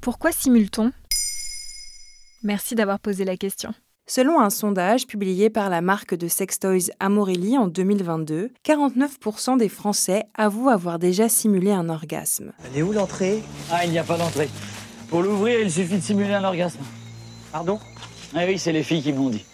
Pourquoi simule-t-on? Merci d'avoir posé la question. Selon un sondage publié par la marque de sextoys Amorelli en 2022, 49% des Français avouent avoir déjà simulé un orgasme. Elle est où l'entrée? Ah, il n'y a pas d'entrée. Pour l'ouvrir, il suffit de simuler un orgasme. Pardon? Ah oui, c'est les filles qui m'ont dit.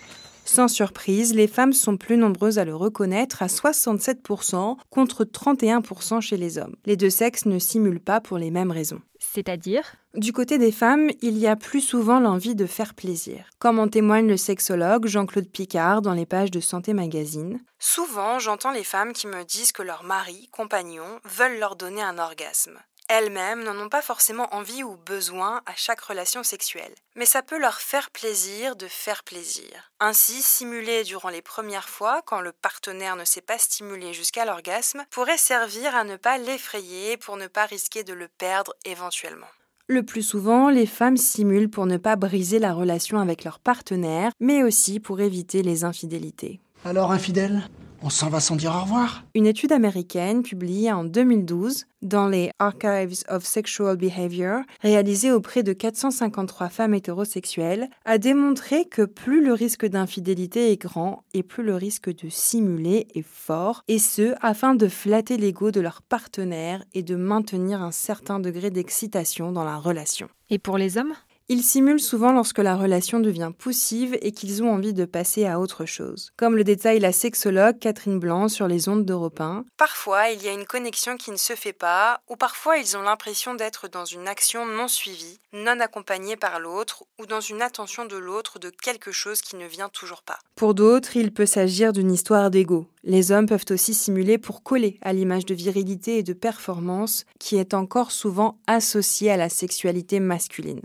Sans surprise, les femmes sont plus nombreuses à le reconnaître à 67% contre 31% chez les hommes. Les deux sexes ne simulent pas pour les mêmes raisons. C'est-à-dire? Du côté des femmes, il y a plus souvent l'envie de faire plaisir. Comme en témoigne le sexologue Jean-Claude Picard dans les pages de Santé Magazine. Souvent, j'entends les femmes qui me disent que leur mari, compagnon, veulent leur donner un orgasme. Elles-mêmes n'en ont pas forcément envie ou besoin à chaque relation sexuelle. Mais ça peut leur faire plaisir de faire plaisir. Ainsi, simuler durant les premières fois, quand le partenaire ne s'est pas stimulé jusqu'à l'orgasme, pourrait servir à ne pas l'effrayer pour ne pas risquer de le perdre éventuellement. Le plus souvent, les femmes simulent pour ne pas briser la relation avec leur partenaire, mais aussi pour éviter les infidélités. Alors, infidèle on s'en va sans dire au revoir Une étude américaine publiée en 2012 dans les Archives of Sexual Behavior, réalisée auprès de 453 femmes hétérosexuelles, a démontré que plus le risque d'infidélité est grand et plus le risque de simuler est fort, et ce afin de flatter l'ego de leur partenaire et de maintenir un certain degré d'excitation dans la relation. Et pour les hommes? Ils simulent souvent lorsque la relation devient poussive et qu'ils ont envie de passer à autre chose. Comme le détaille la sexologue Catherine Blanc sur les ondes d'Europe 1. Parfois, il y a une connexion qui ne se fait pas, ou parfois ils ont l'impression d'être dans une action non suivie, non accompagnée par l'autre, ou dans une attention de l'autre de quelque chose qui ne vient toujours pas. Pour d'autres, il peut s'agir d'une histoire d'ego. Les hommes peuvent aussi simuler pour coller à l'image de virilité et de performance qui est encore souvent associée à la sexualité masculine.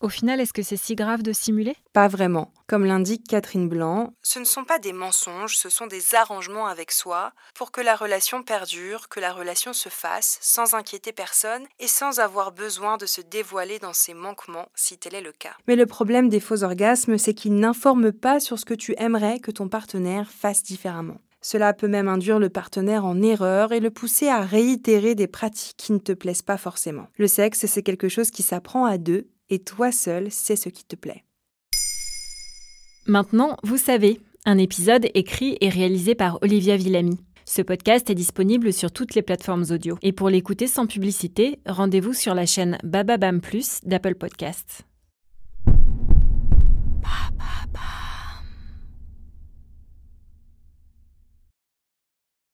Au final, est-ce que c'est si grave de simuler? Pas vraiment. Comme l'indique Catherine Blanc, ce ne sont pas des mensonges, ce sont des arrangements avec soi pour que la relation perdure, que la relation se fasse sans inquiéter personne et sans avoir besoin de se dévoiler dans ses manquements si tel est le cas. Mais le problème des faux orgasmes, c'est qu'ils n'informent pas sur ce que tu aimerais que ton partenaire fasse différemment. Cela peut même induire le partenaire en erreur et le pousser à réitérer des pratiques qui ne te plaisent pas forcément. Le sexe, c'est quelque chose qui s'apprend à deux et toi seul sais ce qui te plaît. Maintenant, vous savez, un épisode écrit et réalisé par Olivia Villamy. Ce podcast est disponible sur toutes les plateformes audio. Et pour l'écouter sans publicité, rendez-vous sur la chaîne Bababam Plus d'Apple Podcasts.